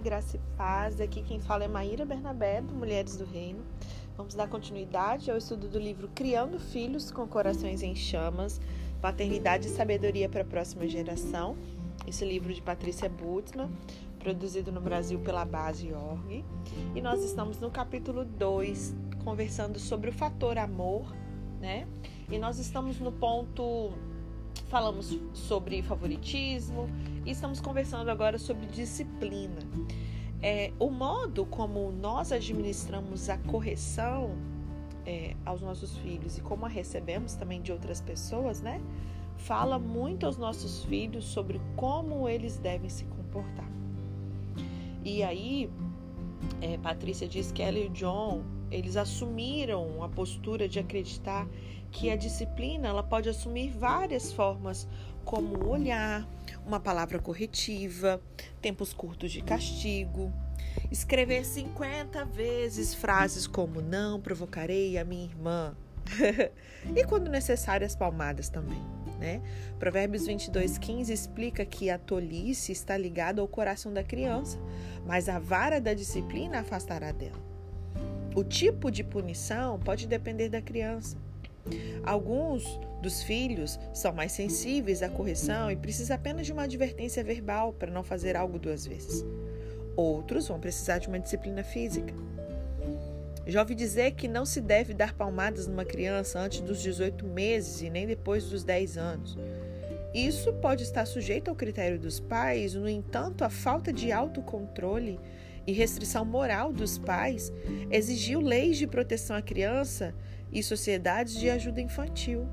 graça e paz. Aqui quem fala é Maíra Bernabé, do Mulheres do Reino. Vamos dar continuidade ao estudo do livro Criando Filhos com Corações em Chamas, Paternidade e Sabedoria para a Próxima Geração. Esse livro de Patrícia Butzmann, produzido no Brasil pela Base Org. E nós estamos no capítulo 2, conversando sobre o fator amor, né? E nós estamos no ponto falamos sobre favoritismo e estamos conversando agora sobre disciplina. É, o modo como nós administramos a correção é, aos nossos filhos e como a recebemos também de outras pessoas, né? Fala muito aos nossos filhos sobre como eles devem se comportar. E aí, é, Patrícia diz que ela e o John eles assumiram a postura de acreditar que a disciplina ela pode assumir várias formas, como olhar, uma palavra corretiva, tempos curtos de castigo, escrever 50 vezes frases como não provocarei a minha irmã. e quando necessário as palmadas também, né? Provérbios 22:15 explica que a tolice está ligada ao coração da criança, mas a vara da disciplina afastará dela. O tipo de punição pode depender da criança. Alguns dos filhos são mais sensíveis à correção e precisam apenas de uma advertência verbal para não fazer algo duas vezes. Outros vão precisar de uma disciplina física. Já ouvi dizer que não se deve dar palmadas numa criança antes dos 18 meses e nem depois dos 10 anos. Isso pode estar sujeito ao critério dos pais, no entanto, a falta de autocontrole e restrição moral dos pais exigiu leis de proteção à criança e sociedades de ajuda infantil.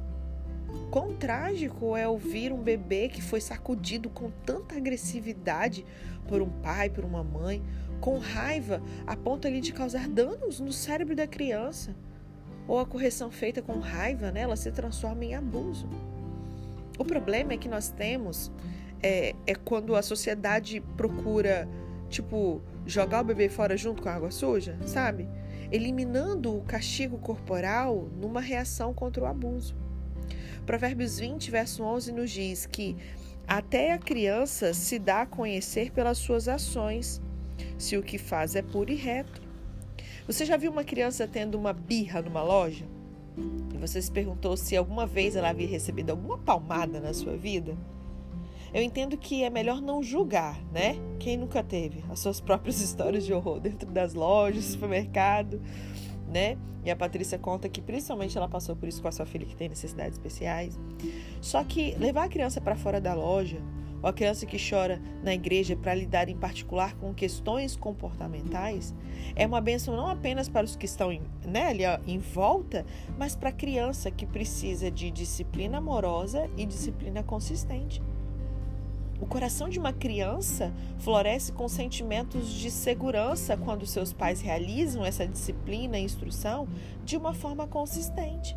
Quão trágico é ouvir um bebê que foi sacudido com tanta agressividade por um pai, por uma mãe, com raiva a ponto ali de causar danos no cérebro da criança. Ou a correção feita com raiva, né, ela se transforma em abuso. O problema é que nós temos é, é quando a sociedade procura, tipo, jogar o bebê fora junto com a água suja, sabe? Eliminando o castigo corporal numa reação contra o abuso. Provérbios 20, verso 11 nos diz que até a criança se dá a conhecer pelas suas ações, se o que faz é puro e reto. Você já viu uma criança tendo uma birra numa loja? E você se perguntou se alguma vez ela havia recebido alguma palmada na sua vida? Eu entendo que é melhor não julgar, né? Quem nunca teve as suas próprias histórias de horror dentro das lojas, supermercado, né? E a Patrícia conta que principalmente ela passou por isso com a sua filha que tem necessidades especiais. Só que levar a criança para fora da loja, ou a criança que chora na igreja para lidar em particular com questões comportamentais, é uma bênção não apenas para os que estão né, ali, ó, em volta, mas para a criança que precisa de disciplina amorosa e disciplina consistente. O coração de uma criança floresce com sentimentos de segurança quando seus pais realizam essa disciplina e instrução de uma forma consistente.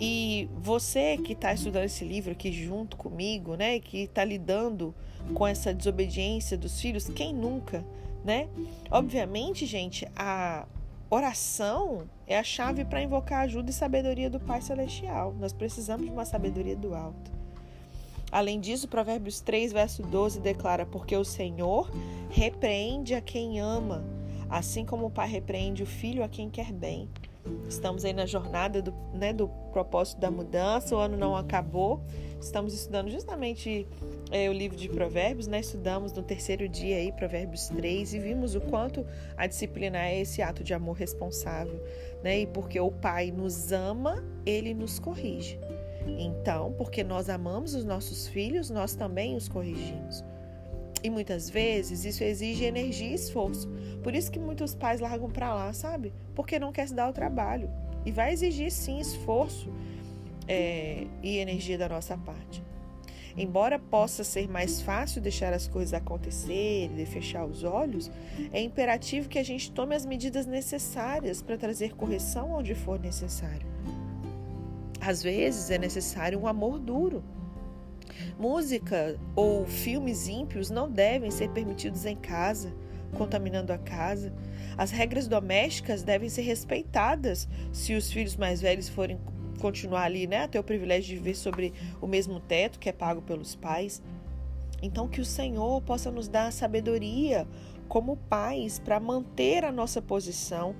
E você que está estudando esse livro aqui junto comigo, né, que está lidando com essa desobediência dos filhos, quem nunca, né? Obviamente, gente, a oração é a chave para invocar a ajuda e sabedoria do Pai Celestial. Nós precisamos de uma sabedoria do alto. Além disso, Provérbios 3, verso 12 declara: Porque o Senhor repreende a quem ama, assim como o pai repreende o filho a quem quer bem. Estamos aí na jornada do, né, do propósito da mudança, o ano não acabou. Estamos estudando justamente é, o livro de Provérbios, né? Estudamos no terceiro dia aí, Provérbios 3, e vimos o quanto a disciplina é esse ato de amor responsável, né? E porque o Pai nos ama, ele nos corrige. Então, porque nós amamos os nossos filhos, nós também os corrigimos. E muitas vezes isso exige energia e esforço. Por isso que muitos pais largam para lá, sabe? Porque não quer se dar o trabalho. E vai exigir sim esforço é, e energia da nossa parte. Embora possa ser mais fácil deixar as coisas acontecerem e fechar os olhos, é imperativo que a gente tome as medidas necessárias para trazer correção onde for necessário. Às vezes é necessário um amor duro. Música ou filmes ímpios não devem ser permitidos em casa, contaminando a casa. As regras domésticas devem ser respeitadas se os filhos mais velhos forem continuar ali, né, ter o privilégio de viver sobre o mesmo teto que é pago pelos pais. Então, que o Senhor possa nos dar sabedoria como pais para manter a nossa posição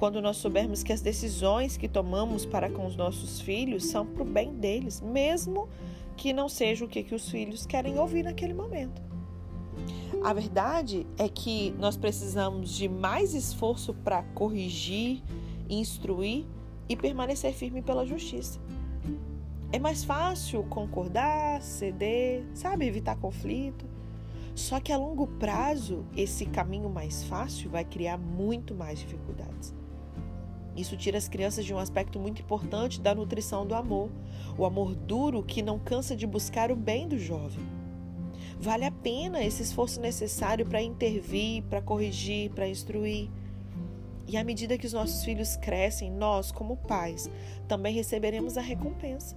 quando nós soubermos que as decisões que tomamos para com os nossos filhos são para o bem deles, mesmo que não seja o que, que os filhos querem ouvir naquele momento. A verdade é que nós precisamos de mais esforço para corrigir, instruir e permanecer firme pela justiça. É mais fácil concordar, ceder, sabe, evitar conflito. Só que a longo prazo, esse caminho mais fácil vai criar muito mais dificuldades. Isso tira as crianças de um aspecto muito importante da nutrição do amor, o amor duro que não cansa de buscar o bem do jovem. Vale a pena esse esforço necessário para intervir, para corrigir, para instruir. E à medida que os nossos filhos crescem, nós, como pais, também receberemos a recompensa.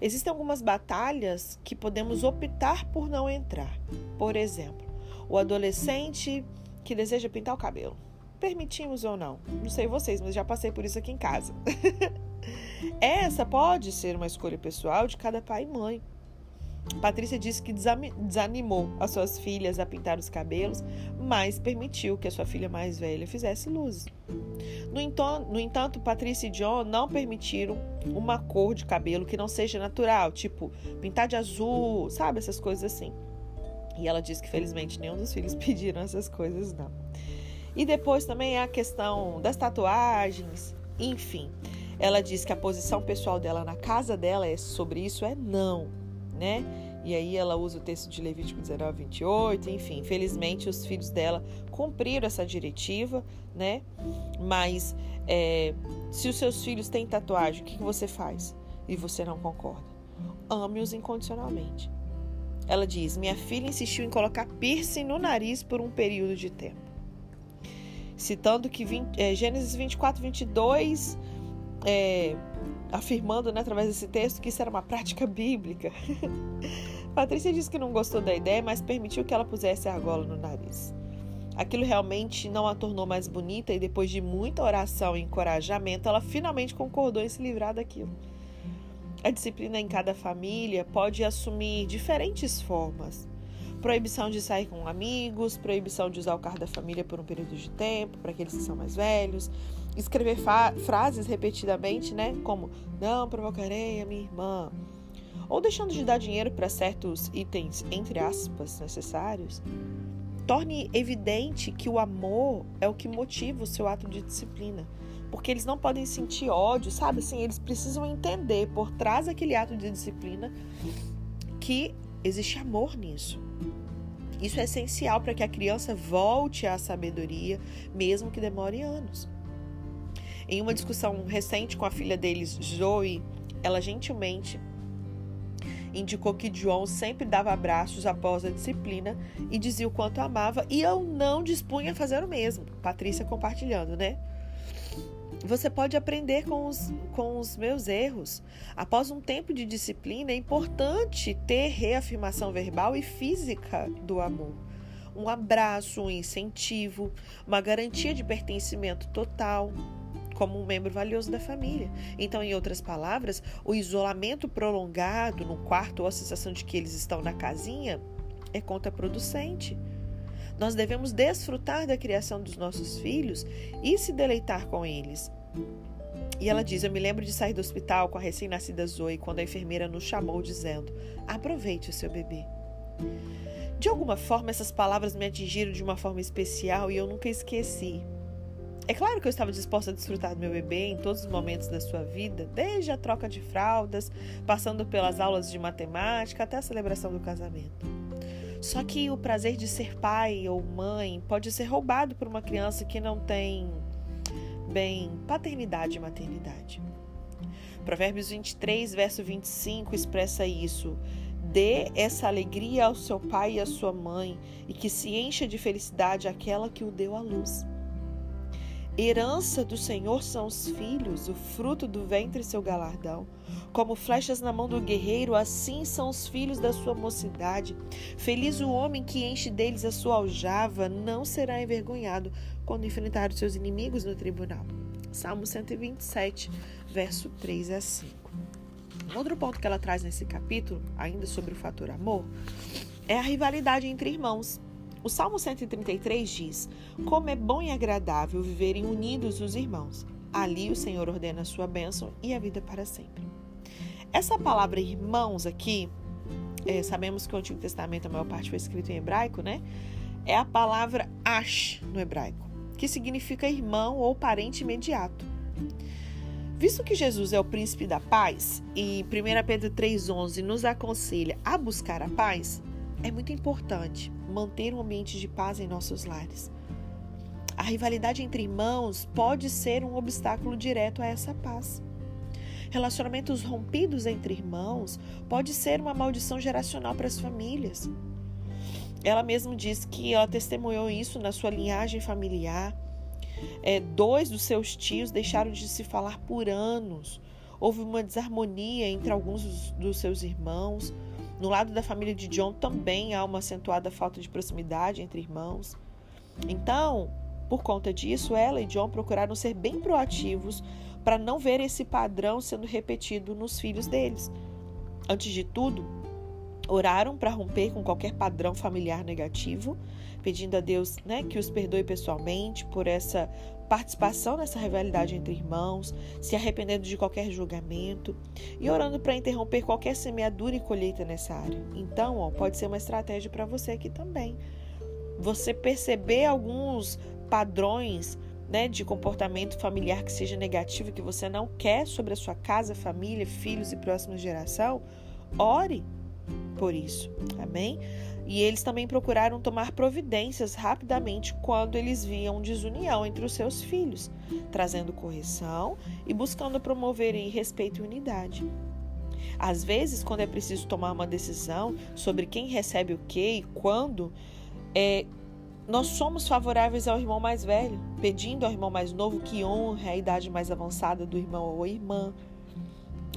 Existem algumas batalhas que podemos optar por não entrar. Por exemplo, o adolescente que deseja pintar o cabelo. Permitimos ou não? Não sei vocês, mas já passei por isso aqui em casa. Essa pode ser uma escolha pessoal de cada pai e mãe. Patrícia disse que desanimou as suas filhas a pintar os cabelos, mas permitiu que a sua filha mais velha fizesse luzes. No no entanto, Patrícia e John não permitiram uma cor de cabelo que não seja natural, tipo pintar de azul, sabe? Essas coisas assim. E ela disse que felizmente nenhum dos filhos pediram essas coisas, não. E depois também a questão das tatuagens, enfim. Ela diz que a posição pessoal dela na casa dela é sobre isso é não, né? E aí ela usa o texto de Levítico 19, 28, enfim, infelizmente os filhos dela cumpriram essa diretiva, né? Mas é, se os seus filhos têm tatuagem, o que, que você faz? E você não concorda? Ame-os incondicionalmente. Ela diz: Minha filha insistiu em colocar piercing no nariz por um período de tempo. Citando que 20, é, Gênesis 24, 22 é, afirmando, né, através desse texto, que isso era uma prática bíblica. Patrícia disse que não gostou da ideia, mas permitiu que ela pusesse a argola no nariz. Aquilo realmente não a tornou mais bonita e depois de muita oração e encorajamento, ela finalmente concordou em se livrar daquilo. A disciplina em cada família pode assumir diferentes formas. Proibição de sair com amigos, proibição de usar o carro da família por um período de tempo, para aqueles que são mais velhos, escrever frases repetidamente, né? Como não provocarei a minha irmã. Ou deixando de dar dinheiro para certos itens, entre aspas, necessários. Torne evidente que o amor é o que motiva o seu ato de disciplina. Porque eles não podem sentir ódio, sabe? Assim, eles precisam entender por trás daquele ato de disciplina que existe amor nisso. Isso é essencial para que a criança volte à sabedoria, mesmo que demore anos. Em uma discussão recente com a filha deles, Zoe, ela gentilmente indicou que John sempre dava abraços após a disciplina e dizia o quanto amava, e eu não dispunha a fazer o mesmo. Patrícia compartilhando, né? Você pode aprender com os, com os meus erros. Após um tempo de disciplina, é importante ter reafirmação verbal e física do amor. Um abraço, um incentivo, uma garantia de pertencimento total como um membro valioso da família. Então, em outras palavras, o isolamento prolongado no quarto ou a sensação de que eles estão na casinha é contraproducente. Nós devemos desfrutar da criação dos nossos filhos e se deleitar com eles. E ela diz: Eu me lembro de sair do hospital com a recém-nascida Zoe quando a enfermeira nos chamou, dizendo: Aproveite o seu bebê. De alguma forma, essas palavras me atingiram de uma forma especial e eu nunca esqueci. É claro que eu estava disposta a desfrutar do meu bebê em todos os momentos da sua vida, desde a troca de fraldas, passando pelas aulas de matemática até a celebração do casamento. Só que o prazer de ser pai ou mãe pode ser roubado por uma criança que não tem, bem, paternidade e maternidade. Provérbios 23, verso 25 expressa isso. Dê essa alegria ao seu pai e à sua mãe, e que se encha de felicidade aquela que o deu à luz. Herança do Senhor são os filhos, o fruto do ventre seu galardão. Como flechas na mão do guerreiro, assim são os filhos da sua mocidade. Feliz o homem que enche deles a sua aljava, não será envergonhado quando enfrentar os seus inimigos no tribunal. Salmo 127, verso 3 a 5. Um outro ponto que ela traz nesse capítulo, ainda sobre o fator amor, é a rivalidade entre irmãos. O Salmo 133 diz: Como é bom e agradável viverem unidos os irmãos. Ali o Senhor ordena a sua bênção e a vida para sempre. Essa palavra irmãos aqui, é, sabemos que o Antigo Testamento, a maior parte foi escrito em hebraico, né? É a palavra ash no hebraico, que significa irmão ou parente imediato. Visto que Jesus é o príncipe da paz e 1 Pedro 3,11 nos aconselha a buscar a paz, é muito importante manter um ambiente de paz em nossos lares. A rivalidade entre irmãos pode ser um obstáculo direto a essa paz. Relacionamentos rompidos entre irmãos pode ser uma maldição geracional para as famílias. Ela mesma diz que ela testemunhou isso na sua linhagem familiar é, dois dos seus tios deixaram de se falar por anos. Houve uma desarmonia entre alguns dos, dos seus irmãos. No lado da família de John também há uma acentuada falta de proximidade entre irmãos. Então, por conta disso, ela e John procuraram ser bem proativos para não ver esse padrão sendo repetido nos filhos deles. Antes de tudo, oraram para romper com qualquer padrão familiar negativo pedindo a Deus né, que os perdoe pessoalmente por essa participação nessa rivalidade entre irmãos, se arrependendo de qualquer julgamento e orando para interromper qualquer semeadura e colheita nessa área. Então, ó, pode ser uma estratégia para você aqui também. Você perceber alguns padrões né, de comportamento familiar que seja negativo, que você não quer sobre a sua casa, família, filhos e próxima geração, ore por isso. Amém? E eles também procuraram tomar providências rapidamente quando eles viam desunião entre os seus filhos, trazendo correção e buscando promover respeito e unidade. Às vezes, quando é preciso tomar uma decisão sobre quem recebe o que e quando, é, nós somos favoráveis ao irmão mais velho, pedindo ao irmão mais novo que honre a idade mais avançada do irmão ou irmã.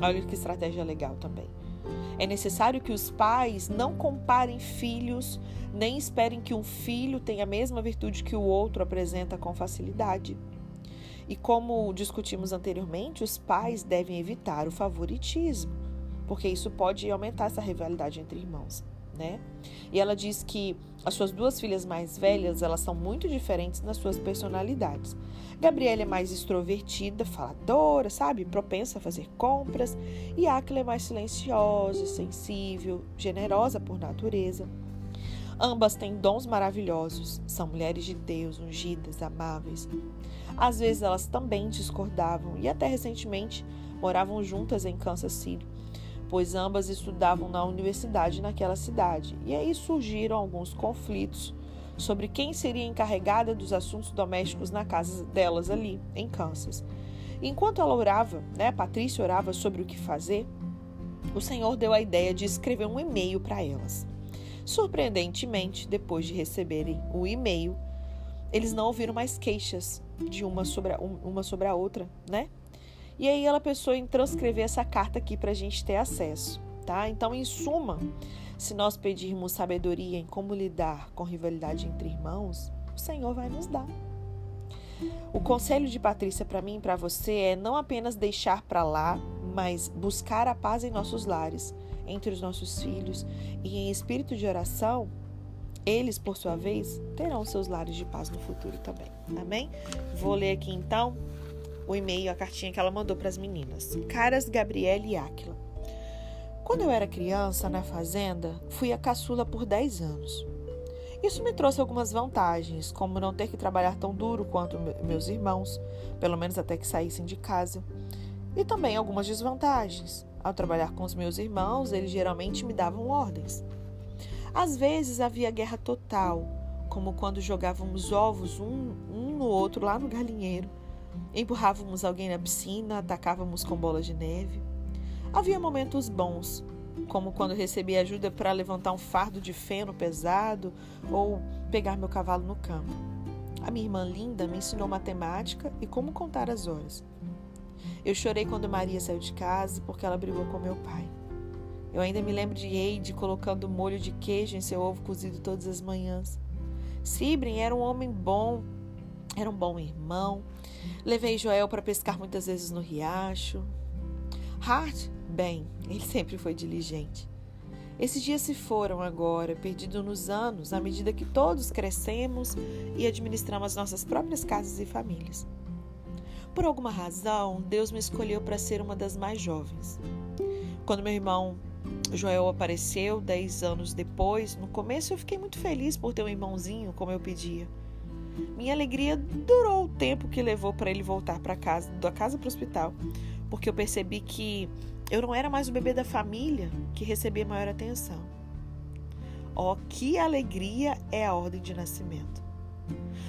Olha que estratégia legal também. É necessário que os pais não comparem filhos, nem esperem que um filho tenha a mesma virtude que o outro apresenta com facilidade. E como discutimos anteriormente, os pais devem evitar o favoritismo, porque isso pode aumentar essa rivalidade entre irmãos né? E ela diz que as suas duas filhas mais velhas, elas são muito diferentes nas suas personalidades. Gabriela é mais extrovertida, faladora, sabe? Propensa a fazer compras. E Aquila é mais silenciosa, sensível, generosa por natureza. Ambas têm dons maravilhosos, são mulheres de Deus, ungidas, amáveis. Às vezes elas também discordavam e até recentemente moravam juntas em Kansas City pois ambas estudavam na universidade naquela cidade. E aí surgiram alguns conflitos sobre quem seria encarregada dos assuntos domésticos na casa delas ali, em Kansas. Enquanto ela orava, né, Patrícia orava sobre o que fazer, o Senhor deu a ideia de escrever um e-mail para elas. Surpreendentemente, depois de receberem o e-mail, eles não ouviram mais queixas de uma sobre a, uma sobre a outra, né? E aí ela pensou em transcrever essa carta aqui para a gente ter acesso, tá? Então, em suma, se nós pedirmos sabedoria em como lidar com rivalidade entre irmãos, o Senhor vai nos dar. O conselho de Patrícia para mim e para você é não apenas deixar para lá, mas buscar a paz em nossos lares, entre os nossos filhos e em espírito de oração, eles, por sua vez, terão seus lares de paz no futuro também. Amém? Vou ler aqui então o e-mail, a cartinha que ela mandou para as meninas. Caras Gabriele e Áquila. Quando eu era criança, na fazenda, fui a caçula por 10 anos. Isso me trouxe algumas vantagens, como não ter que trabalhar tão duro quanto meus irmãos, pelo menos até que saíssem de casa. E também algumas desvantagens. Ao trabalhar com os meus irmãos, eles geralmente me davam ordens. Às vezes havia guerra total, como quando jogávamos ovos um, um no outro lá no galinheiro Empurrávamos alguém na piscina, atacávamos com bolas de neve. Havia momentos bons, como quando recebi ajuda para levantar um fardo de feno pesado ou pegar meu cavalo no campo. A minha irmã linda me ensinou matemática e como contar as horas. Eu chorei quando Maria saiu de casa porque ela brigou com meu pai. Eu ainda me lembro de Eide colocando molho de queijo em seu ovo cozido todas as manhãs. Sibrin era um homem bom, era um bom irmão. Levei Joel para pescar muitas vezes no riacho. Hart, bem, ele sempre foi diligente. Esses dias se foram agora, perdidos nos anos, à medida que todos crescemos e administramos nossas próprias casas e famílias. Por alguma razão, Deus me escolheu para ser uma das mais jovens. Quando meu irmão Joel apareceu dez anos depois, no começo eu fiquei muito feliz por ter um irmãozinho como eu pedia. Minha alegria durou o tempo que levou para ele voltar para casa, da casa para o hospital, porque eu percebi que eu não era mais o bebê da família que recebia maior atenção. Oh, que alegria é a ordem de nascimento!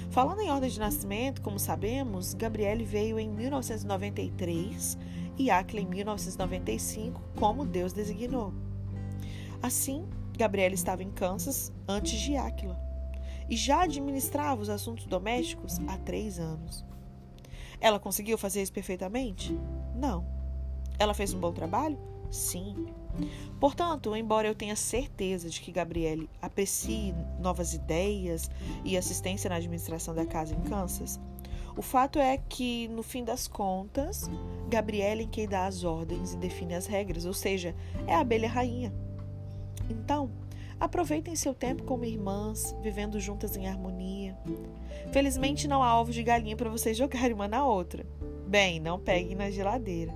Falando em ordem de nascimento, como sabemos, Gabriele veio em 1993 e Aquila em 1995, como Deus designou. Assim, Gabriele estava em Kansas antes de Aquila e já administrava os assuntos domésticos há três anos. Ela conseguiu fazer isso perfeitamente? Não. Ela fez um bom trabalho? Sim. Portanto, embora eu tenha certeza de que Gabriele aprecie novas ideias e assistência na administração da casa em Kansas, o fato é que, no fim das contas, Gabriele é quem dá as ordens e define as regras, ou seja, é a abelha rainha. Então, aproveitem seu tempo como irmãs, vivendo juntas em harmonia. Felizmente não há ovos de galinha para vocês jogarem uma na outra. Bem, não peguem na geladeira.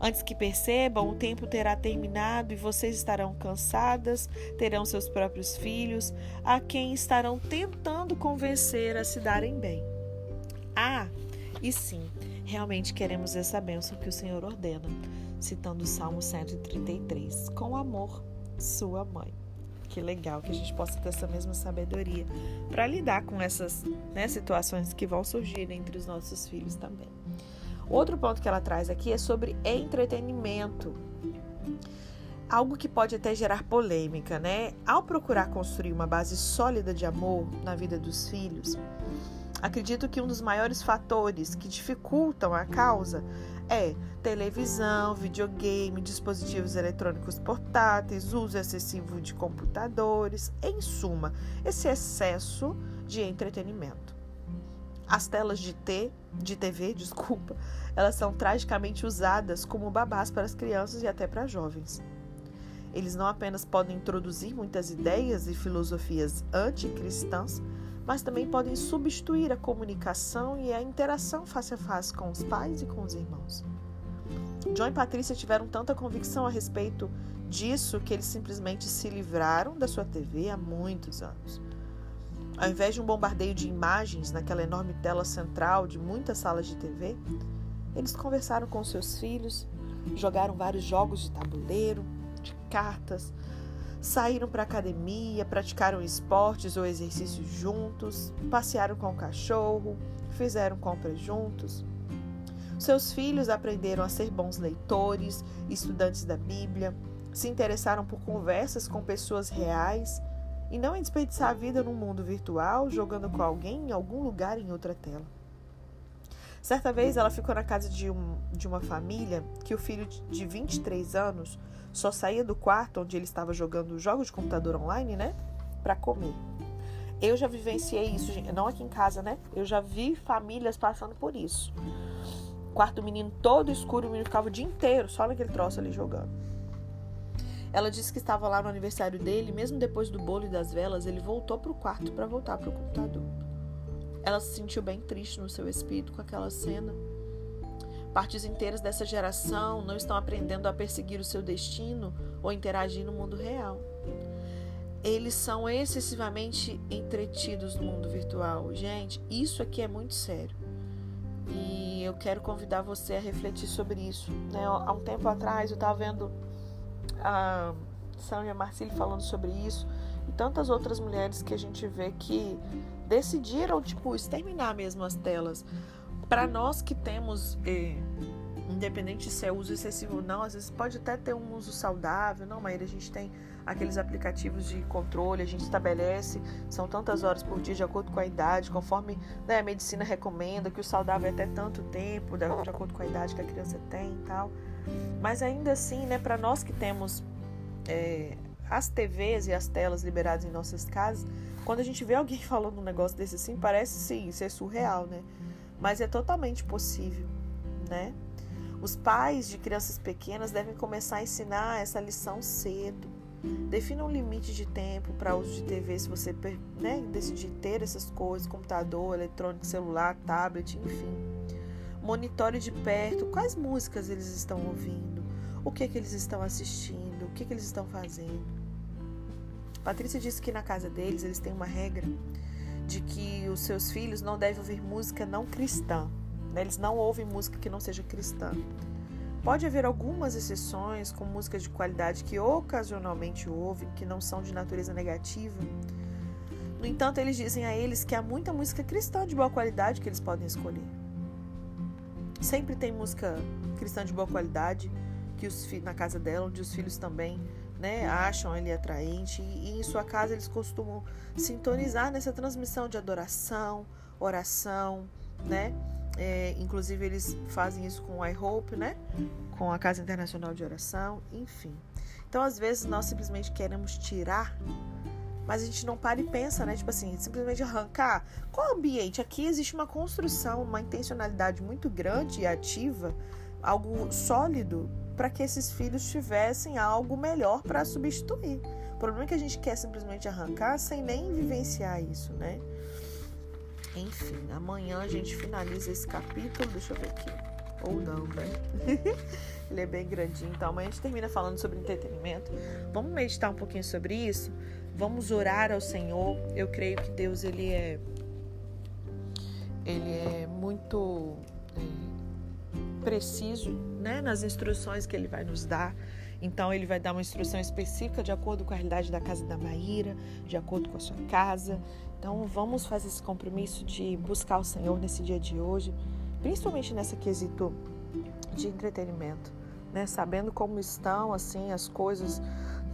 Antes que percebam, o tempo terá terminado e vocês estarão cansadas, terão seus próprios filhos, a quem estarão tentando convencer a se darem bem. Ah, e sim, realmente queremos essa bênção que o Senhor ordena, citando o Salmo 133. Com amor, sua mãe. Que legal que a gente possa ter essa mesma sabedoria para lidar com essas né, situações que vão surgir entre os nossos filhos também. Outro ponto que ela traz aqui é sobre entretenimento. Algo que pode até gerar polêmica, né? Ao procurar construir uma base sólida de amor na vida dos filhos, acredito que um dos maiores fatores que dificultam a causa é televisão, videogame, dispositivos eletrônicos portáteis, uso excessivo de computadores, em suma, esse excesso de entretenimento. As telas de T, de TV, desculpa, elas são tragicamente usadas como babás para as crianças e até para jovens. Eles não apenas podem introduzir muitas ideias e filosofias anticristãs, mas também podem substituir a comunicação e a interação face a face com os pais e com os irmãos. John e Patrícia tiveram tanta convicção a respeito disso que eles simplesmente se livraram da sua TV há muitos anos. Ao invés de um bombardeio de imagens naquela enorme tela central de muitas salas de TV, eles conversaram com seus filhos, jogaram vários jogos de tabuleiro, de cartas, saíram para academia, praticaram esportes ou exercícios juntos, passearam com o cachorro, fizeram compras juntos. Seus filhos aprenderam a ser bons leitores, estudantes da Bíblia, se interessaram por conversas com pessoas reais e não em desperdiçar a vida num mundo virtual, jogando com alguém em algum lugar em outra tela. Certa vez ela ficou na casa de, um, de uma família que o filho de 23 anos só saía do quarto onde ele estava jogando jogos de computador online, né? Para comer. Eu já vivenciei isso, não aqui em casa, né? Eu já vi famílias passando por isso. quarto do menino todo escuro, o menino ficava o dia inteiro só naquele troço ali jogando. Ela disse que estava lá no aniversário dele, mesmo depois do bolo e das velas, ele voltou para o quarto para voltar para o computador. Ela se sentiu bem triste no seu espírito com aquela cena. Partes inteiras dessa geração não estão aprendendo a perseguir o seu destino ou interagir no mundo real. Eles são excessivamente entretidos no mundo virtual. Gente, isso aqui é muito sério. E eu quero convidar você a refletir sobre isso. Né? Há um tempo atrás eu estava vendo a Sânia Marcilli falando sobre isso e tantas outras mulheres que a gente vê que decidiram tipo exterminar mesmo as telas. Para nós que temos eh, independente se é uso excessivo ou não, às vezes pode até ter um uso saudável, não, mas a gente tem aqueles aplicativos de controle, a gente estabelece, são tantas horas por dia de acordo com a idade, conforme né, a medicina recomenda, que o saudável é até tanto tempo, de acordo com a idade que a criança tem e tal. Mas ainda assim, né, para nós que temos é, as TVs e as telas liberadas em nossas casas, quando a gente vê alguém falando um negócio desse assim, parece sim, isso é surreal, né? Mas é totalmente possível, né? Os pais de crianças pequenas devem começar a ensinar essa lição cedo. Defina um limite de tempo para uso de TV se você né, decidir ter essas coisas, computador, eletrônico, celular, tablet, enfim. Monitore de perto quais músicas eles estão ouvindo, o que, que eles estão assistindo, o que, que eles estão fazendo. Patrícia disse que na casa deles eles têm uma regra de que os seus filhos não devem ouvir música não cristã. Né? Eles não ouvem música que não seja cristã. Pode haver algumas exceções com músicas de qualidade que ocasionalmente ouvem, que não são de natureza negativa. No entanto, eles dizem a eles que há muita música cristã de boa qualidade que eles podem escolher. Sempre tem música cristã de boa qualidade que os na casa dela, onde os filhos também né, acham ele atraente e em sua casa eles costumam sintonizar nessa transmissão de adoração, oração, né? É, inclusive eles fazem isso com o iHope, né? Com a Casa Internacional de Oração, enfim. Então, às vezes, nós simplesmente queremos tirar, mas a gente não para e pensa, né? Tipo assim, simplesmente arrancar. Qual ambiente? Aqui existe uma construção, uma intencionalidade muito grande e ativa, algo sólido, para que esses filhos tivessem algo melhor para substituir. O problema é que a gente quer simplesmente arrancar sem nem vivenciar isso, né? Enfim, amanhã a gente finaliza esse capítulo. Deixa eu ver aqui. Ou não, né? Ele é bem grandinho. Então amanhã a gente termina falando sobre entretenimento. Vamos meditar um pouquinho sobre isso. Vamos orar ao Senhor. Eu creio que Deus ele é ele é muito é, preciso, né, nas instruções que ele vai nos dar. Então ele vai dar uma instrução específica de acordo com a realidade da casa da Maíra, de acordo com a sua casa. Então vamos fazer esse compromisso de buscar o Senhor nesse dia de hoje, principalmente nessa quesito de entretenimento, né? Sabendo como estão assim as coisas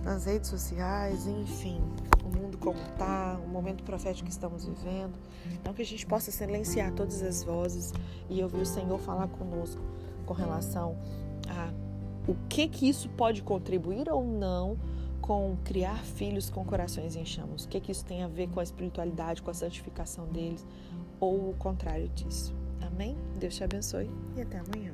nas redes sociais, enfim, o mundo como está, o momento profético que estamos vivendo. Então que a gente possa silenciar todas as vozes e ouvir o Senhor falar conosco com relação a o que que isso pode contribuir ou não com criar filhos com corações em chamas? O que que isso tem a ver com a espiritualidade, com a santificação deles ou o contrário disso? Amém? Deus te abençoe e até amanhã.